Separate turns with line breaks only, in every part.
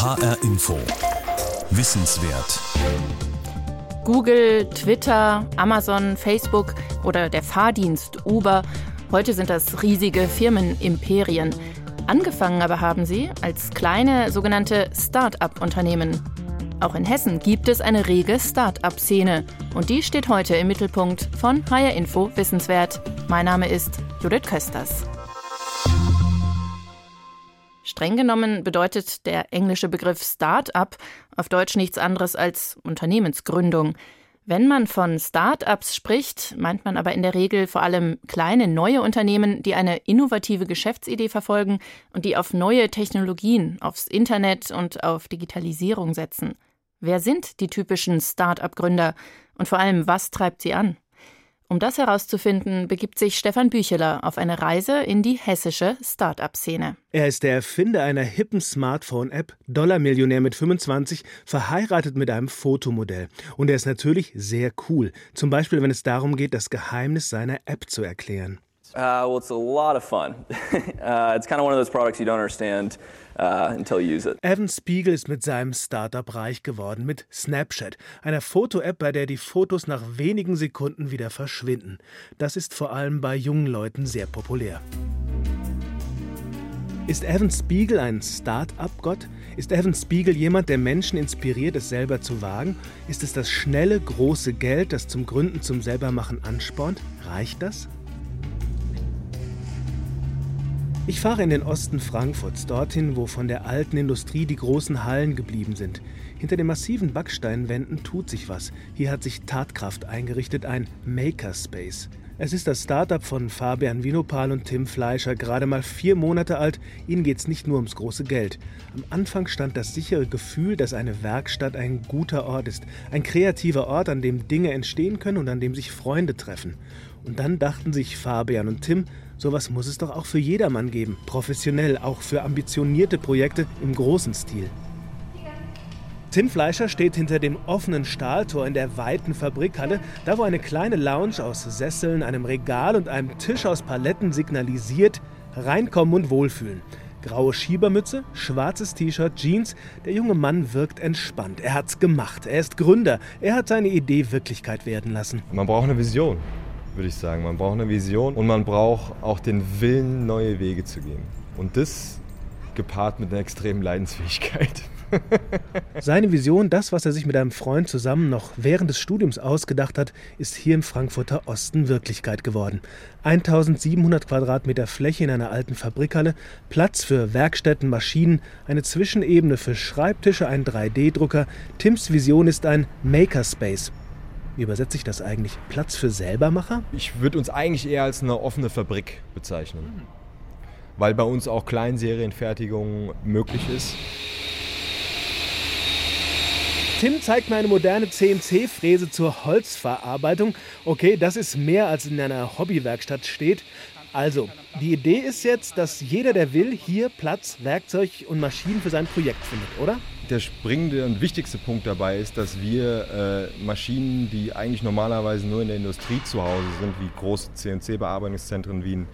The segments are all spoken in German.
HR Info. Wissenswert.
Google, Twitter, Amazon, Facebook oder der Fahrdienst Uber. Heute sind das riesige Firmenimperien. Angefangen aber haben sie als kleine sogenannte Start-up-Unternehmen. Auch in Hessen gibt es eine rege Start-up-Szene. Und die steht heute im Mittelpunkt von HR Info Wissenswert. Mein Name ist Judith Kösters. Streng genommen bedeutet der englische Begriff Start-up auf Deutsch nichts anderes als Unternehmensgründung. Wenn man von Start-ups spricht, meint man aber in der Regel vor allem kleine neue Unternehmen, die eine innovative Geschäftsidee verfolgen und die auf neue Technologien, aufs Internet und auf Digitalisierung setzen. Wer sind die typischen Start-up-Gründer und vor allem, was treibt sie an? Um das herauszufinden, begibt sich Stefan Bücheler auf eine Reise in die hessische Start-up-Szene.
Er ist der Erfinder einer hippen Smartphone-App, Dollarmillionär mit 25, verheiratet mit einem Fotomodell. Und er ist natürlich sehr cool. Zum Beispiel, wenn es darum geht, das Geheimnis seiner App zu erklären.
Uh, well, it's a lot of fun. uh, it's kind of one of those products you don't understand uh, until you use it.
Evan Spiegel ist mit seinem Startup reich geworden, mit Snapchat, einer Foto-App, bei der die Fotos nach wenigen Sekunden wieder verschwinden. Das ist vor allem bei jungen Leuten sehr populär. Ist Evan Spiegel ein Start-up-Gott? Ist Evan Spiegel jemand, der Menschen inspiriert, es selber zu wagen? Ist es das schnelle, große Geld, das zum Gründen, zum Selbermachen anspornt? Reicht das? Ich fahre in den Osten Frankfurts, dorthin, wo von der alten Industrie die großen Hallen geblieben sind. Hinter den massiven Backsteinwänden tut sich was. Hier hat sich Tatkraft eingerichtet, ein Makerspace. Es ist das Startup von Fabian Winopal und Tim Fleischer, gerade mal vier Monate alt. Ihnen geht es nicht nur ums große Geld. Am Anfang stand das sichere Gefühl, dass eine Werkstatt ein guter Ort ist. Ein kreativer Ort, an dem Dinge entstehen können und an dem sich Freunde treffen. Und dann dachten sich Fabian und Tim, Sowas muss es doch auch für jedermann geben, professionell, auch für ambitionierte Projekte im großen Stil. Tim Fleischer steht hinter dem offenen Stahltor in der weiten Fabrikhalle, da wo eine kleine Lounge aus Sesseln, einem Regal und einem Tisch aus Paletten signalisiert, reinkommen und wohlfühlen. Graue Schiebermütze, schwarzes T-Shirt, Jeans. Der junge Mann wirkt entspannt. Er hat's gemacht. Er ist Gründer. Er hat seine Idee Wirklichkeit werden lassen.
Man braucht eine Vision würde ich sagen. Man braucht eine Vision und man braucht auch den Willen, neue Wege zu gehen. Und das gepaart mit einer extremen Leidensfähigkeit.
Seine Vision, das, was er sich mit einem Freund zusammen noch während des Studiums ausgedacht hat, ist hier im Frankfurter Osten Wirklichkeit geworden. 1700 Quadratmeter Fläche in einer alten Fabrikhalle, Platz für Werkstätten, Maschinen, eine Zwischenebene für Schreibtische, ein 3D-Drucker. Tims Vision ist ein Makerspace. Wie übersetze ich das eigentlich? Platz für Selbermacher?
Ich würde uns eigentlich eher als eine offene Fabrik bezeichnen. Weil bei uns auch Kleinserienfertigung möglich ist.
Tim zeigt mir eine moderne CNC-Fräse zur Holzverarbeitung. Okay, das ist mehr als in einer Hobbywerkstatt steht. Also, die Idee ist jetzt, dass jeder, der will, hier Platz, Werkzeug und Maschinen für sein Projekt findet, oder?
Der springende und wichtigste Punkt dabei ist, dass wir äh, Maschinen, die eigentlich normalerweise nur in der Industrie zu Hause sind, wie große CNC-Bearbeitungszentren, wie eine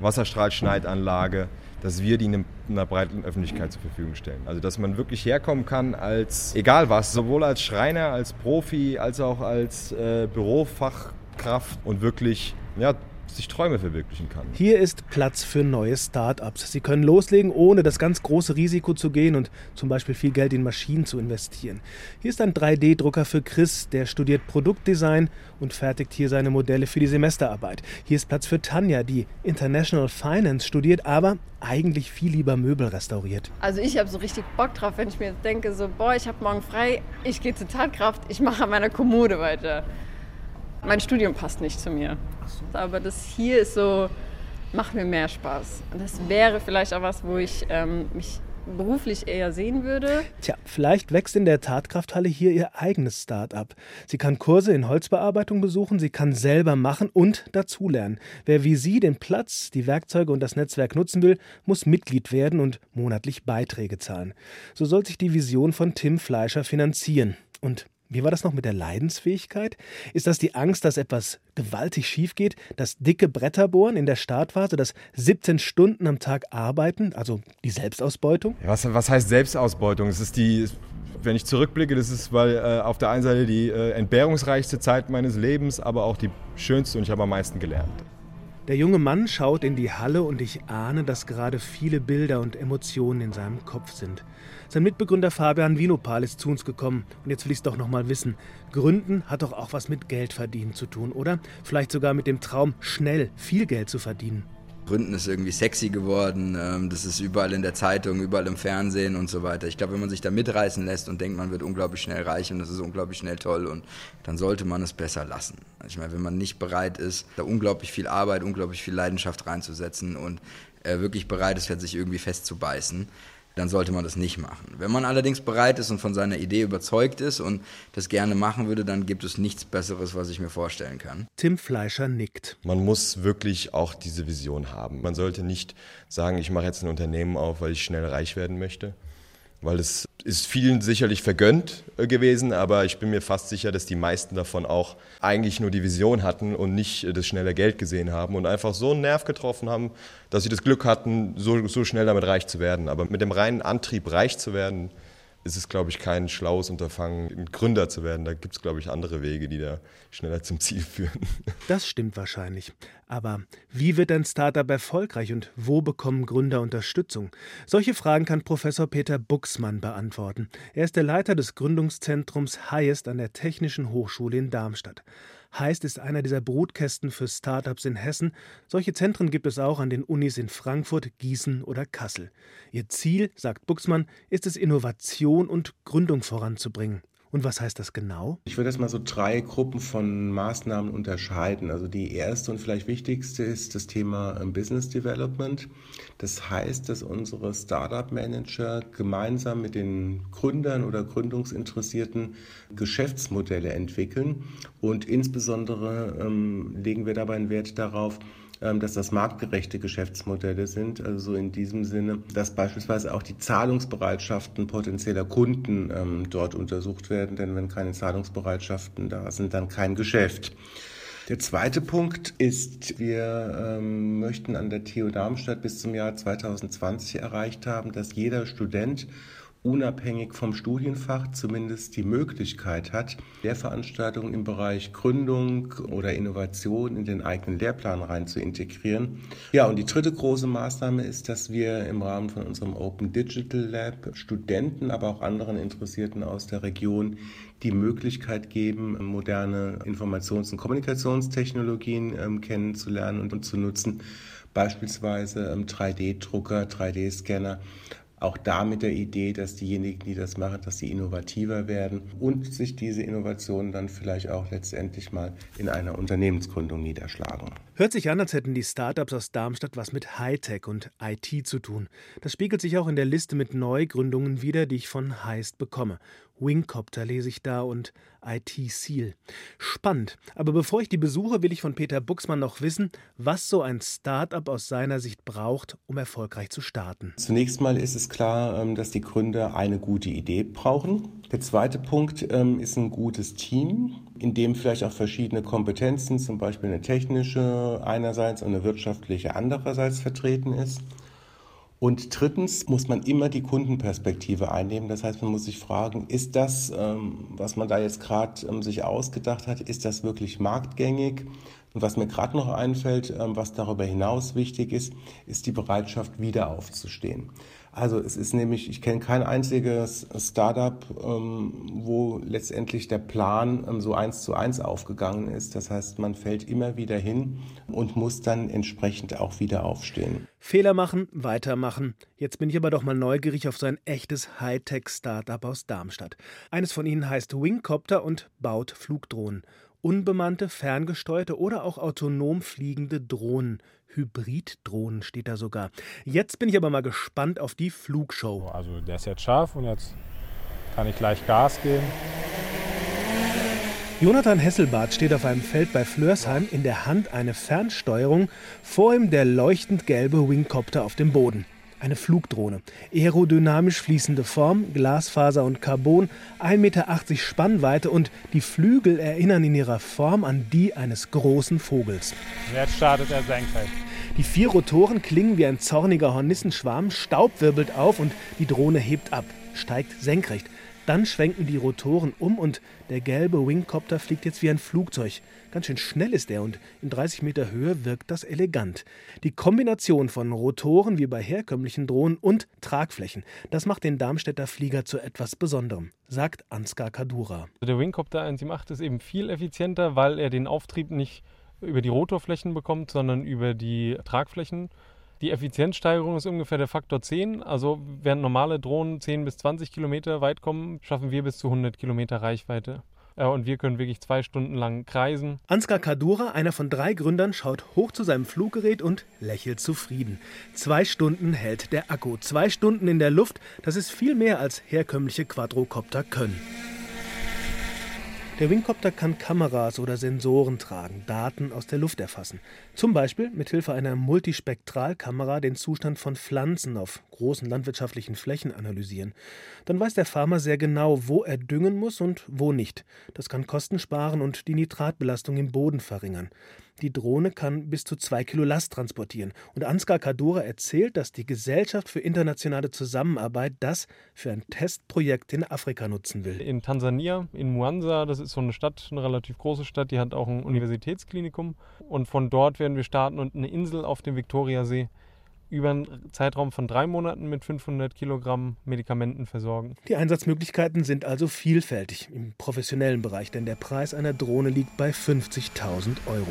Wasserstrahlschneidanlage, dass wir die in einer breiten Öffentlichkeit zur Verfügung stellen. Also dass man wirklich herkommen kann als, egal was, sowohl als Schreiner, als Profi, als auch als äh, Bürofachkraft und wirklich ja, sich Träume verwirklichen kann.
Hier ist Platz für neue Start-ups. Sie können loslegen, ohne das ganz große Risiko zu gehen und zum Beispiel viel Geld in Maschinen zu investieren. Hier ist ein 3D-Drucker für Chris, der studiert Produktdesign und fertigt hier seine Modelle für die Semesterarbeit. Hier ist Platz für Tanja, die International Finance studiert, aber eigentlich viel lieber Möbel restauriert.
Also ich habe so richtig Bock drauf, wenn ich mir denke, so, boah, ich habe morgen frei, ich gehe zur Tatkraft, ich mache an meiner Kommode weiter mein Studium passt nicht zu mir. Aber das hier ist so, macht mir mehr Spaß. Und das wäre vielleicht auch was, wo ich ähm, mich beruflich eher sehen würde.
Tja, vielleicht wächst in der Tatkrafthalle hier ihr eigenes Start-up. Sie kann Kurse in Holzbearbeitung besuchen, sie kann selber machen und dazulernen. Wer wie sie den Platz, die Werkzeuge und das Netzwerk nutzen will, muss Mitglied werden und monatlich Beiträge zahlen. So soll sich die Vision von Tim Fleischer finanzieren. Und Wie war das noch mit der Leidensfähigkeit? Ist das die Angst, dass etwas gewaltig schief geht? Das dicke Bretter bohren in der Startphase, das 17 Stunden am Tag arbeiten, also die Selbstausbeutung?
Was, was heißt Selbstausbeutung? Es ist die, wenn ich zurückblicke, das ist weil äh, auf der einen Seite die äh, entbehrungsreichste Zeit meines Lebens, aber auch die schönste und ich habe am meisten gelernt.
Der junge Mann schaut in die Halle und ich ahne, dass gerade viele Bilder und Emotionen in seinem Kopf sind. Sein Mitbegründer Fabian Vinopal ist zu uns gekommen und jetzt will ich es doch noch mal wissen. Gründen hat doch auch was mit Geld verdienen zu tun, oder? Vielleicht sogar mit dem Traum, schnell viel Geld zu verdienen.
Gründen ist irgendwie sexy geworden. Ähm, das ist überall in der Zeitung, überall im Fernsehen und so weiter. Ich glaube, wenn man sich da mitreißen lässt und denkt, man wird unglaublich schnell reich und das ist unglaublich schnell toll und dann sollte man es besser lassen. Ich meine, wenn man nicht bereit ist, da unglaublich viel Arbeit, unglaublich viel Leidenschaft reinzusetzen und äh, wirklich bereit ist, sich irgendwie festzubeißen, dann sollte man das nicht machen. Wenn man allerdings bereit ist und von seiner Idee überzeugt ist und das gerne machen würde, dann gibt es nichts Besseres, was ich mir vorstellen kann.
Tim Fleischer nickt.
Man muss wirklich auch diese Vision haben. Man sollte nicht sagen, ich mache jetzt ein Unternehmen auf, weil ich schnell reich werden möchte, weil es ist vielen sicherlich vergönnt äh, gewesen, aber ich bin mir fast sicher, dass die meisten davon auch eigentlich nur die Vision hatten und nicht äh, das schnelle Geld gesehen haben und einfach so einen Nerv getroffen haben, dass sie das Glück hatten, so, so schnell damit reich zu werden. Aber mit dem reinen Antrieb, reich zu werden, ist es, glaube ich, kein schlaues Unterfangen, Gründer zu werden. Da gibt es, glaube ich, andere Wege, die da schneller zum Ziel führen.
Das stimmt wahrscheinlich. Aber wie wird ein Startup erfolgreich und wo bekommen Gründer Unterstützung? Solche Fragen kann Professor Peter Buxmann beantworten. Er ist der Leiter des Gründungszentrums Highest an der Technischen Hochschule in Darmstadt. Heißt ist einer dieser Brutkästen für Startups in Hessen. Solche Zentren gibt es auch an den Unis in Frankfurt, Gießen oder Kassel. Ihr Ziel, sagt Buxmann, ist es, Innovation und Gründung voranzubringen. Und was heißt das genau?
Ich würde erstmal so drei Gruppen von Maßnahmen unterscheiden. Also die erste und vielleicht wichtigste ist das Thema ähm, Business Development. Das heißt, dass unsere Startup Manager gemeinsam mit den Gründern oder Gründungsinteressierten Geschäftsmodelle entwickeln. Und insbesondere ähm, legen wir dabei einen Wert darauf, dass das marktgerechte Geschäftsmodelle sind. Also in diesem Sinne, dass beispielsweise auch die Zahlungsbereitschaften potenzieller Kunden ähm, dort untersucht werden, denn wenn keine Zahlungsbereitschaften da sind, dann kein Geschäft. Der zweite Punkt ist, wir ähm, möchten an der TU Darmstadt bis zum Jahr 2020 erreicht haben, dass jeder Student unabhängig vom Studienfach zumindest die Möglichkeit hat, Lehrveranstaltungen im Bereich Gründung oder Innovation in den eigenen Lehrplan rein zu integrieren. Ja, und die dritte große Maßnahme ist, dass wir im Rahmen von unserem Open Digital Lab Studenten, aber auch anderen Interessierten aus der Region die Möglichkeit geben, moderne Informations- und Kommunikationstechnologien ähm, kennenzulernen und, zu nutzen beispielsweise 3D-Drucker, ähm, 3D-Scanner auch da mit der Idee, dass diejenigen, die das machen, dass sie innovativer werden und sich diese Innovationen dann vielleicht auch letztendlich mal in einer Unternehmensgründung niederschlagen.
Hört sich an, als hätten die Startups aus Darmstadt was mit Hightech und IT zu tun. Das spiegelt sich auch in der Liste mit Neugründungen wieder, die ich von Heist bekomme. Wingcopter lese ich da und IT Seal. Spannend. Aber bevor ich die besuche, will ich von Peter Buxmann noch wissen, was so ein Startup aus seiner Sicht braucht, um erfolgreich zu starten.
Zunächst mal ist es klar, ähm, dass die Gründer eine gute Idee brauchen. Der zweite Punkt ähm, ist ein gutes Team, in dem vielleicht auch verschiedene Kompetenzen, zum Beispiel eine technische einerseits und eine wirtschaftliche andererseits vertreten ist. Und drittens muss man immer die Kundenperspektive einnehmen. Das heißt, man muss sich fragen, ist das, ähm, was man da jetzt gerade ähm, sich ausgedacht hat, ist das wirklich marktgängig? Und was mir gerade noch einfällt, ähm, was darüber hinaus wichtig ist, ist die Bereitschaft, wieder aufzustehen. Also es ist nämlich, ich kenne kein einziges Startup, ähm, wo letztendlich der Plan ähm, so eins zu eins aufgegangen ist. Das heißt, man fällt immer wieder hin und muss dann entsprechend auch wieder aufstehen.
Fehler machen, weitermachen. Jetzt bin ich aber doch mal neugierig auf so ein echtes Hightech-Startup aus Darmstadt. Eines von ihnen heißt Wingcopter und baut Flugdrohnen. Unbemannte, ferngesteuerte oder auch autonom fliegende Drohnen. Hybriddrohnen steht da sogar. Jetzt bin ich aber mal gespannt auf die Flugshow.
Also der ist jetzt scharf und jetzt kann ich gleich Gas geben.
Jonathan Hesselbart steht auf einem Feld bei Flörsheim, in der Hand eine Fernsteuerung, vor ihm der leuchtend gelbe Wingcopter auf dem Boden. Eine Flugdrohne. Aerodynamisch fließende Form, Glasfaser und Carbon, 1,80 Meter Spannweite und die Flügel erinnern in ihrer Form an die eines großen Vogels.
Jetzt startet er senkrecht.
Die vier Rotoren klingen wie ein zorniger Hornissenschwarm, Staub wirbelt auf und die Drohne hebt ab, steigt senkrecht. Dann schwenken die Rotoren um und der gelbe Wingcopter fliegt jetzt wie ein Flugzeug. Ganz schön schnell ist er und in 30 Meter Höhe wirkt das elegant. Die Kombination von Rotoren wie bei herkömmlichen Drohnen und Tragflächen, das macht den Darmstädter Flieger zu etwas Besonderem, sagt Ansgar Kadura.
Der Wingcopter 178 ist eben viel effizienter, weil er den Auftrieb nicht über die Rotorflächen bekommt, sondern über die Tragflächen. Die Effizienzsteigerung ist ungefähr der Faktor 10. Also während normale Drohnen 10 bis 20 Kilometer weit kommen, schaffen wir bis zu 100 Kilometer Reichweite. Und wir können wirklich zwei Stunden lang kreisen.
Ansgar Kadura, einer von drei Gründern, schaut hoch zu seinem Fluggerät und lächelt zufrieden. Zwei Stunden hält der Akku. Zwei Stunden in der Luft, das ist viel mehr als herkömmliche Quadrocopter können. Der Wingcopter kann Kameras oder Sensoren tragen, Daten aus der Luft erfassen. Zum Beispiel mit Hilfe einer Multispektralkamera den Zustand von Pflanzen auf großen landwirtschaftlichen Flächen analysieren. Dann weiß der Farmer sehr genau, wo er düngen muss und wo nicht. Das kann Kosten sparen und die Nitratbelastung im Boden verringern. Die Drohne kann bis zu zwei Kilo Last transportieren. Und Ansgar Kadura erzählt, dass die Gesellschaft für internationale Zusammenarbeit das für ein Testprojekt in Afrika nutzen will.
In Tansania, in Mwanza, das ist so eine Stadt, eine relativ große Stadt, die hat auch ein Universitätsklinikum. Und von dort werden wir starten und eine Insel auf dem Viktoriasee über einen Zeitraum von drei Monaten mit 500 Kilogramm Medikamenten versorgen.
Die Einsatzmöglichkeiten sind also vielfältig im professionellen Bereich, denn der Preis einer Drohne liegt bei 50.000 Euro.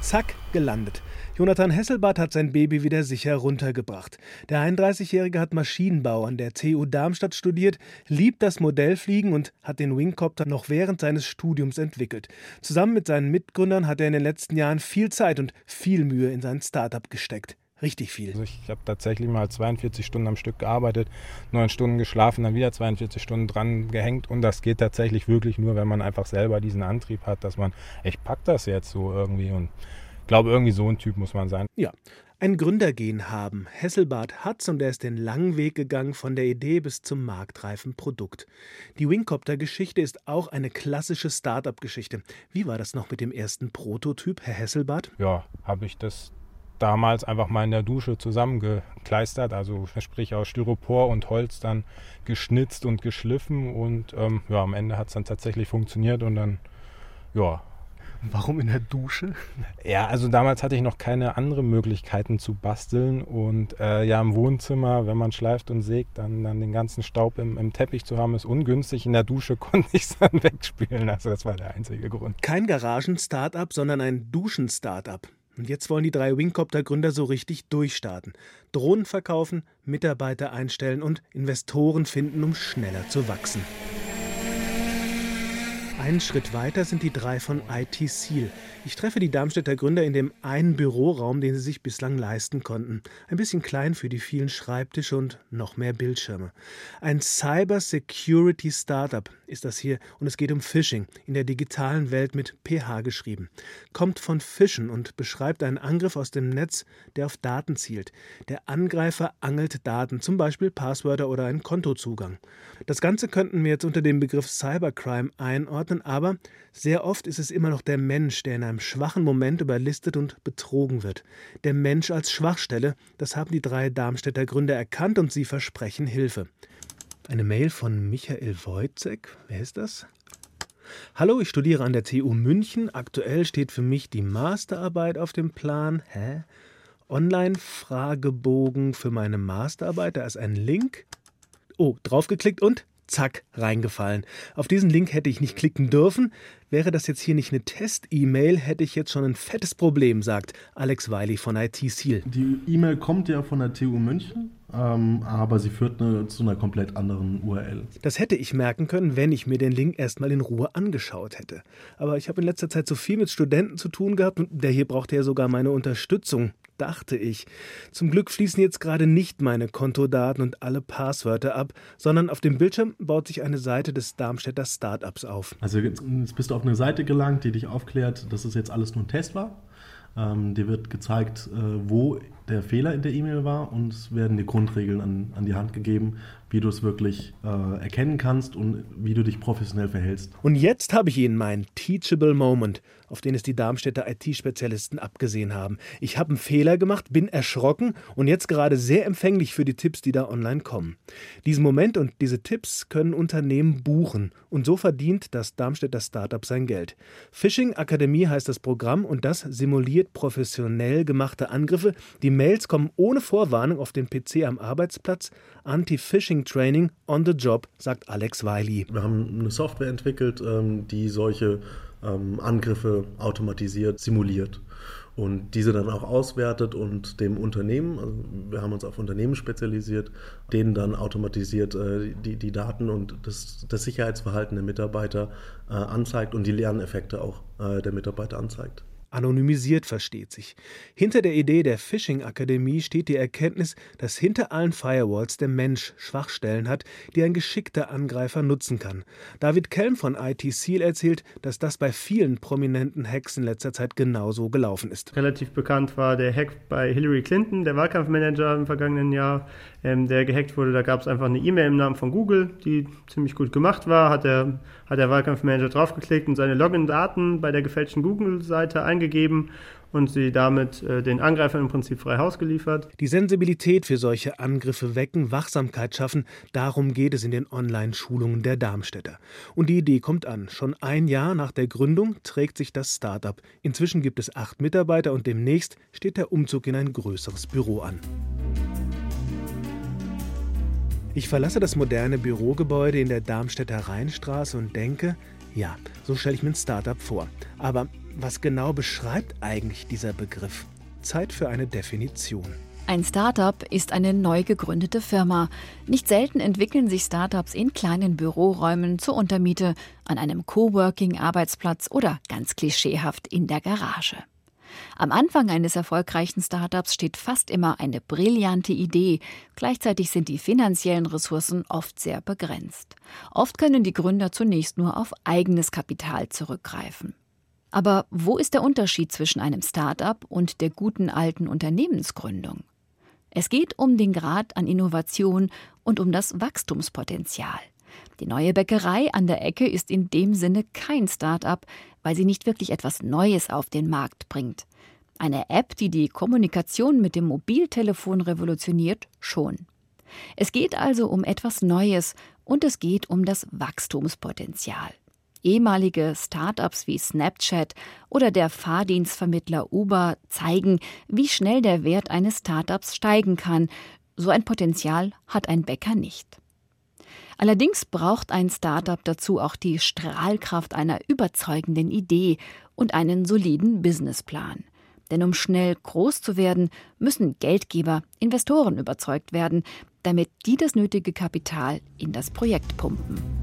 Zack, gelandet. Jonathan Hesselbart hat sein Baby wieder sicher runtergebracht. Der 31-Jährige hat Maschinenbau an der TU Darmstadt studiert, liebt das Modellfliegen und hat den Wingcopter noch während seines Studiums entwickelt. Zusammen mit seinen Mitgründern hat er in den letzten Jahren viel Zeit und viel Mühe in sein Startup gesteckt. Richtig viel.
Also ich habe tatsächlich mal 42 Stunden am Stück gearbeitet, neun Stunden geschlafen, dann wieder 42 Stunden dran gehängt und das geht tatsächlich wirklich nur, wenn man einfach selber diesen Antrieb hat, dass man, ich pack das jetzt so irgendwie und glaube, irgendwie so ein Typ muss man sein.
Ja, ein Gründergen haben. Hesselbart hat's und er ist den langen Weg gegangen von der Idee bis zum marktreifen Produkt. Die Wingcopter-Geschichte ist auch eine klassische Start-up-Geschichte. Wie war das noch mit dem ersten Prototyp, Herr Hesselbart?
Ja, habe ich das damals einfach mal in der Dusche zusammengekleistert, also sprich aus Styropor und Holz dann geschnitzt und geschliffen und ähm, ja, am Ende hat es dann tatsächlich funktioniert und dann ja.
Warum in der Dusche?
Ja, also damals hatte ich noch keine anderen Möglichkeiten zu basteln und äh, ja im Wohnzimmer, wenn man schleift und sägt, dann, dann den ganzen Staub im, im Teppich zu haben, ist ungünstig. In der Dusche konnte ich es dann wegspülen, also das war der einzige Grund.
Kein Garagen-Startup, sondern ein Duschen-Startup. Und jetzt wollen die drei Wingcopter-Gründer so richtig durchstarten. Drohnen verkaufen, Mitarbeiter einstellen und Investoren finden, um schneller zu wachsen. Einen Schritt weiter sind die drei von IT Seal. Ich treffe die Darmstädter Gründer in dem einen Büroraum, den sie sich bislang leisten konnten. Ein bisschen klein für die vielen Schreibtische und noch mehr Bildschirme. Ein Cyber Security Startup ist das hier und es geht um Phishing, in der digitalen Welt mit PH geschrieben. Kommt von Fischen und beschreibt einen Angriff aus dem Netz, der auf Daten zielt. Der Angreifer angelt Daten, zum Beispiel Passwörter oder einen Kontozugang. Das Ganze könnten wir jetzt unter dem Begriff Cybercrime einordnen, aber sehr oft ist es immer noch der Mensch, der in einem schwachen Moment überlistet und betrogen wird. Der Mensch als Schwachstelle, das haben die drei Darmstädter Gründer erkannt und sie versprechen Hilfe. Eine Mail von Michael Wojcek. Wer ist das? Hallo, ich studiere an der TU München. Aktuell steht für mich die Masterarbeit auf dem Plan. Hä? Online-Fragebogen für meine Masterarbeit. Da ist ein Link. Oh, draufgeklickt und zack, reingefallen. Auf diesen Link hätte ich nicht klicken dürfen. Wäre das jetzt hier nicht eine Test-E-Mail, hätte ich jetzt schon ein fettes Problem, sagt Alex Wiley von IT Seal.
Die E-Mail kommt ja von der TU München, ähm, aber sie führt eine, zu einer komplett anderen URL.
Das hätte ich merken können, wenn ich mir den Link erstmal in Ruhe angeschaut hätte. Aber ich habe in letzter Zeit so viel mit Studenten zu tun gehabt und der hier brauchte ja sogar meine Unterstützung dachte ich. Zum Glück fließen jetzt gerade nicht meine Kontodaten und alle Passwörter ab, sondern auf dem Bildschirm baut sich eine Seite des Darmstädter Startups auf.
Also jetzt bist du auf eine Seite gelangt, die dich aufklärt, dass es jetzt alles nur ein Test war. Ähm, dir wird gezeigt, äh, wo der Fehler in der E-Mail war und es werden die Grundregeln an, an die Hand gegeben, wie du es wirklich äh, erkennen kannst und wie du dich professionell verhältst.
Und jetzt habe ich Ihnen meinen Teachable Moment, auf den es die Darmstädter IT-Spezialisten abgesehen haben. Ich habe einen Fehler gemacht, bin erschrocken und jetzt gerade sehr empfänglich für die Tipps, die da online kommen. Diesen Moment und diese Tipps können Unternehmen buchen und so verdient das Darmstädter Startup sein Geld. Phishing Akademie heißt das Programm und das simuliert professionell gemachte Angriffe. Die Mails kommen ohne Vorwarnung auf den PC am Arbeitsplatz. Anti-Phishing Training on the Job, sagt Alex Wiley.
Wir haben eine Software entwickelt, ähm, die solche ähm, Angriffe automatisiert simuliert und diese dann auch auswertet und dem Unternehmen, also wir haben uns auf Unternehmen spezialisiert, denen dann automatisiert äh, die, die Daten und das, das Sicherheitsverhalten der Mitarbeiter äh, anzeigt und die Lerneffekte auch äh, der Mitarbeiter anzeigt.
Anonymisiert versteht sich. Hinter der Idee der Phishing-Akademie steht die Erkenntnis, dass hinter allen Firewalls der Mensch Schwachstellen hat, die ein geschickter Angreifer nutzen kann. David Kelm von IT Seal erzählt, dass das bei vielen prominenten Hacks in letzter Zeit genauso gelaufen ist.
Relativ bekannt war der Hack bei Hillary Clinton, der Wahlkampfmanager im vergangenen Jahr, ähm, der gehackt wurde. Da gab es einfach eine E-Mail im Namen von Google, die ziemlich gut gemacht war. Hat der, hat der Wahlkampfmanager draufgeklickt und seine Login-Daten bei der gefälschten Google-Seite eingegeben eingegeben und sie damit äh, den Angreifern im Prinzip frei Haus geliefert.
Die Sensibilität für solche Angriffe wecken, Wachsamkeit schaffen, darum geht es in den Online-Schulungen der Darmstädter. Und die Idee kommt an. Schon ein Jahr nach der Gründung trägt sich das Start-up. Inzwischen gibt es acht Mitarbeiter und demnächst steht der Umzug in ein größeres Büro an. Ich verlasse das moderne Bürogebäude in der Darmstädter Rheinstraße und denke, ja, so stelle ich mir ein Startup vor. Aber was genau beschreibt eigentlich dieser Begriff? Zeit für eine Definition.
Ein Startup ist eine neu gegründete Firma. Nicht selten entwickeln sich Startups in kleinen Büroräumen zur Untermiete, an einem Coworking-Arbeitsplatz oder ganz klischeehaft in der Garage. Am Anfang eines erfolgreichen Startups steht fast immer eine brillante Idee. Gleichzeitig sind die finanziellen Ressourcen oft sehr begrenzt. Oft können die Gründer zunächst nur auf eigenes Kapital zurückgreifen. Aber wo ist der Unterschied zwischen einem Start-up und der guten alten Unternehmensgründung? Es geht um den Grad an Innovation und um das Wachstumspotenzial. Die neue Bäckerei an der Ecke ist in dem Sinne kein Start-up, weil sie nicht wirklich etwas Neues auf den Markt bringt. Eine App, die die Kommunikation mit dem Mobiltelefon revolutioniert, schon. Es geht also um etwas Neues und es geht um das Wachstumspotenzial. Ehemalige Startups wie Snapchat oder der Fahrdienstvermittler Uber zeigen, wie schnell der Wert eines Startups steigen kann. So ein Potenzial hat ein Bäcker nicht. Allerdings braucht ein Startup dazu auch die Strahlkraft einer überzeugenden Idee und einen soliden Businessplan. Denn um schnell groß zu werden, müssen Geldgeber, Investoren überzeugt werden, damit die das nötige Kapital in das Projekt pumpen.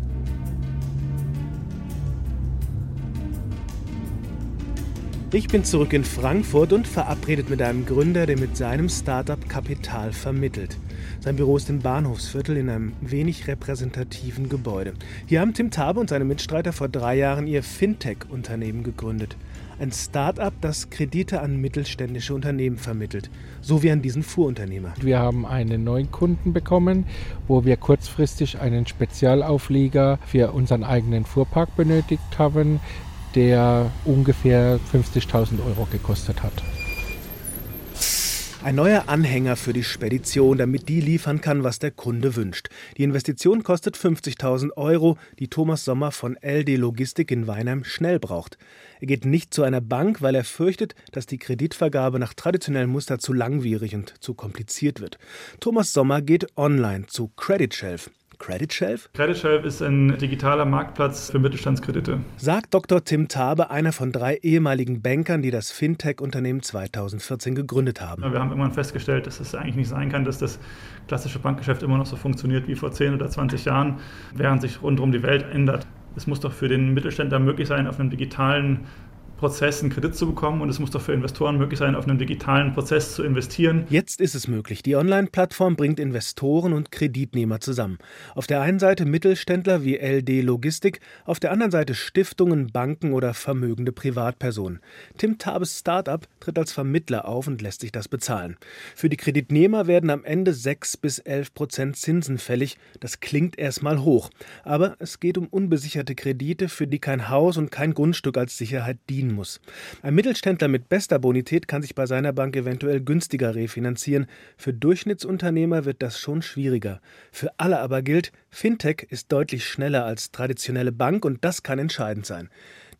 Ich bin zurück in Frankfurt und verabredet mit einem Gründer, der mit seinem Startup Kapital vermittelt. Sein Büro ist im Bahnhofsviertel in einem wenig repräsentativen Gebäude. Hier haben Tim Tabe und seine Mitstreiter vor drei Jahren ihr Fintech-Unternehmen gegründet. Ein Start-up, das Kredite an mittelständische Unternehmen vermittelt, so wie an diesen Fuhrunternehmer.
Wir haben einen neuen Kunden bekommen, wo wir kurzfristig einen Spezialauflieger für unseren eigenen Fuhrpark benötigt haben der ungefähr 50.000 Euro gekostet hat.
Ein neuer Anhänger für die Spedition, damit die liefern kann, was der Kunde wünscht. Die Investition kostet 50.000 Euro, die Thomas Sommer von LD Logistik in Weinheim schnell braucht. Er geht nicht zu einer Bank, weil er fürchtet, dass die Kreditvergabe nach traditionellem Muster zu langwierig und zu kompliziert wird. Thomas Sommer geht online zu Credit Shelf. Credit Shelf?
Credit Shelf ist ein digitaler Marktplatz für Mittelstandskredite.
Sagt Dr. Tim Tabe, einer von drei ehemaligen Bankern, die das Fintech-Unternehmen 2014 gegründet haben.
Wir haben irgendwann festgestellt, dass es eigentlich nicht sein kann, dass das klassische Bankgeschäft immer noch so funktioniert wie vor 10 oder 20 Jahren, während sich rundherum die Welt ändert. Es muss doch für den Mittelständler möglich sein, auf einem digitalen Prozess, einen Kredit zu bekommen und es muss doch für Investoren möglich sein, auf einem digitalen Prozess zu investieren.
Jetzt ist es möglich. Die Online-Plattform bringt Investoren und Kreditnehmer zusammen. Auf der einen Seite Mittelständler wie LD Logistik, auf der anderen Seite Stiftungen, Banken oder vermögende Privatpersonen. Tim Tabes Startup tritt als Vermittler auf und lässt sich das bezahlen. Für die Kreditnehmer werden am Ende 6 bis 11 Prozent Zinsen fällig. Das klingt erstmal hoch. Aber es geht um unbesicherte Kredite, für die kein Haus und kein Grundstück als Sicherheit dienen ziehen muss. Ein Mittelständler mit bester Bonität kann sich bei seiner Bank eventuell günstiger refinanzieren. Für Durchschnittsunternehmer wird das schon schwieriger. Für alle aber gilt, Fintech ist deutlich schneller als traditionelle Bank und das kann entscheidend sein.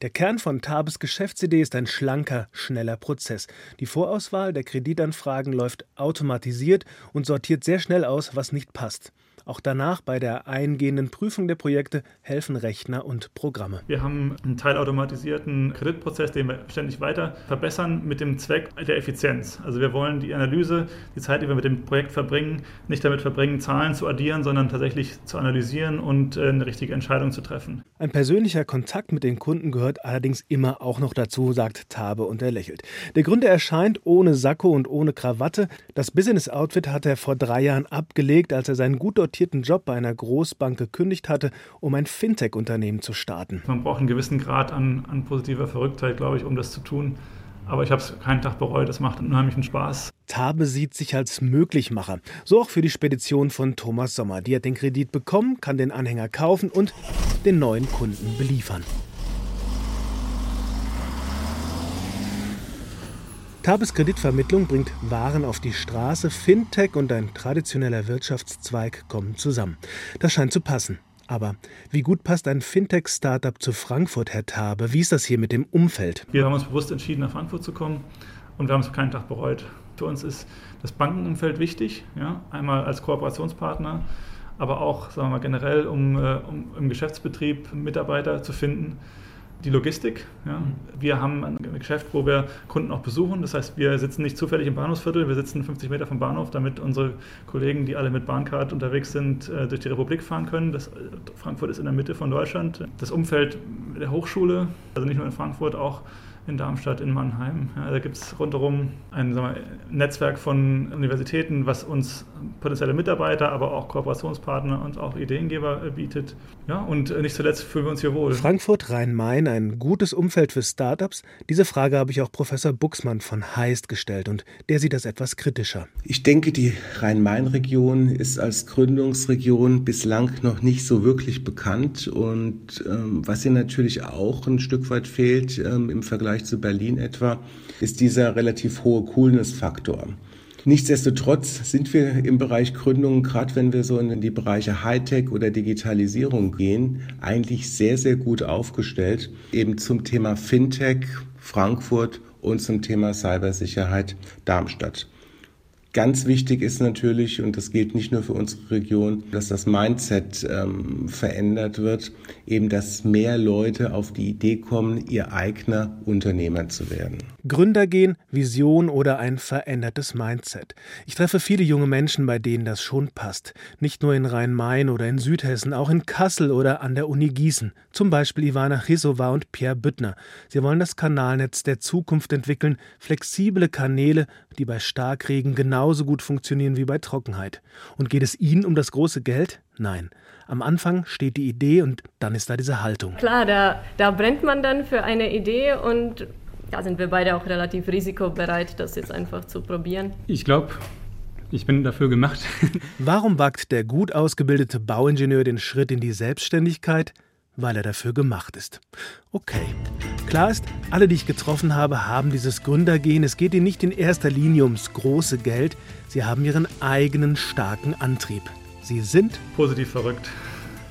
Der Kern von Tabes Geschäftsidee ist ein schlanker, schneller Prozess. Die Vorauswahl der Kreditanfragen läuft automatisiert und sortiert sehr schnell aus, was nicht passt. Auch danach bei der eingehenden Prüfung der Projekte helfen Rechner und Programme.
Wir haben einen teilautomatisierten Kreditprozess, den wir ständig weiter verbessern mit dem Zweck der Effizienz. Also wir wollen die Analyse, die Zeit, die wir mit dem Projekt verbringen, nicht damit verbringen, Zahlen zu addieren, sondern tatsächlich zu analysieren und äh, eine richtige Entscheidung zu treffen.
Ein persönlicher Kontakt mit den Kunden gehört allerdings immer auch noch dazu, sagt Tabe und er lächelt. Der Gründer erscheint ohne Sakko und ohne Krawatte. Das Business-Outfit hat er vor drei Jahren abgelegt, als er seinen gut dotierten akzeptierten Job bei einer Großbank gekündigt hatte, um ein Fintech-Unternehmen zu starten.
Man braucht einen gewissen Grad an, an positiver Verrücktheit, glaube ich, um das zu tun. Aber ich habe es keinen Tag bereut, es macht unheimlichen Spaß.
Tabe sieht sich als Möglichmacher. So auch für die Spedition von Thomas Sommer. Die hat den Kredit bekommen, kann den Anhänger kaufen und den neuen Kunden beliefern. Tabes Kreditvermittlung bringt Waren auf die Straße, Fintech und ein traditioneller Wirtschaftszweig kommen zusammen. Das scheint zu passen. Aber wie gut passt ein Fintech-Startup zu Frankfurt, Herr Tabe? Wie ist das hier mit dem Umfeld?
Wir haben uns bewusst entschieden, nach Frankfurt zu kommen und wir haben es keinen Tag bereut. Für uns ist das Bankenumfeld wichtig, ja? einmal als Kooperationspartner, aber auch sagen wir mal, generell, um, äh, um im Geschäftsbetrieb Mitarbeiter zu finden die Logistik. Ja. Wir haben ein Geschäft, wo wir Kunden auch besuchen. Das heißt, wir sitzen nicht zufällig im Bahnhofsviertel, wir sitzen 50 Meter vom Bahnhof, damit unsere Kollegen, die alle mit Bahncard unterwegs sind, äh, durch die Republik fahren können. Das, Frankfurt ist in der Mitte von Deutschland. Das Umfeld der Hochschule, also nicht nur in Frankfurt, auch in Darmstadt, in Mannheim. Ja, da gibt es rundherum ein wir, Netzwerk von Universitäten, was uns potenzielle Mitarbeiter, aber auch Kooperationspartner und auch Ideengeber bietet. Ja, und nicht zuletzt fühlen wir uns hier wohl.
Frankfurt, Rhein-Main, ein gutes Umfeld für Startups? Diese Frage habe ich auch Professor Buxmann von Heist gestellt und der sieht das etwas kritischer.
Ich denke, die Rhein-Main-Region ist als Gründungsregion bislang noch nicht so wirklich bekannt und ähm, was ihr natürlich auch ein Stück weit fehlt ähm, im Vergleich Vergleich zu Berlin etwa, ist dieser relativ hohe Coolness-Faktor. Nichtsdestotrotz sind wir im Bereich Gründung, gerade wenn wir so in die Bereiche Hightech oder Digitalisierung gehen, eigentlich sehr, sehr gut aufgestellt. Eben zum Thema Fintech Frankfurt und zum Thema Cybersicherheit Darmstadt. Ganz wichtig ist natürlich, und das gilt nicht nur für unsere Region, dass das Mindset ähm, verändert wird, eben dass mehr Leute auf die Idee kommen, ihr eigener Unternehmer zu werden.
Gründergehen, Vision oder ein verändertes Mindset. Ich treffe viele junge Menschen, bei denen das schon passt. Nicht nur in Rhein-Main oder in Südhessen, auch in Kassel oder an der Uni Gießen. Zum Beispiel Ivana Chisova und Pierre Büttner. Sie wollen das Kanalnetz der Zukunft entwickeln, flexible Kanäle, die bei Starkregen genauso gut funktionieren wie bei Trockenheit. Und geht es Ihnen um das große Geld? Nein. Am Anfang steht die Idee und dann ist da diese Haltung.
Klar, da, da brennt man dann für eine Idee und da sind wir beide auch relativ risikobereit, das jetzt einfach zu probieren.
Ich glaube, ich bin dafür gemacht.
Warum wagt der gut ausgebildete Bauingenieur den Schritt in die Selbstständigkeit? Weil er dafür gemacht ist. Okay. Klar ist, alle, die ich getroffen habe, haben dieses Gründergehen. Es geht ihnen nicht in erster Linie ums große Geld. Sie haben ihren eigenen starken Antrieb. Sie sind
positiv verrückt.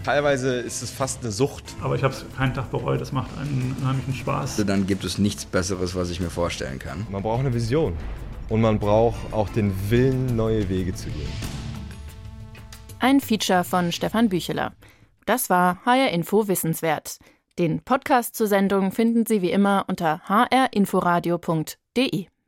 Teilweise ist es fast eine Sucht.
Aber ich habe es keinen Tag bereut. Es macht einen unheimlichen Spaß.
Also dann gibt es nichts Besseres, was ich mir vorstellen kann.
Man braucht eine Vision. Und man braucht auch den Willen, neue Wege zu gehen.
Ein Feature von Stefan Bücheler. Das war HR Info Wissenswert. Den Podcast zur Sendung finden Sie wie immer unter hrinforadio.de.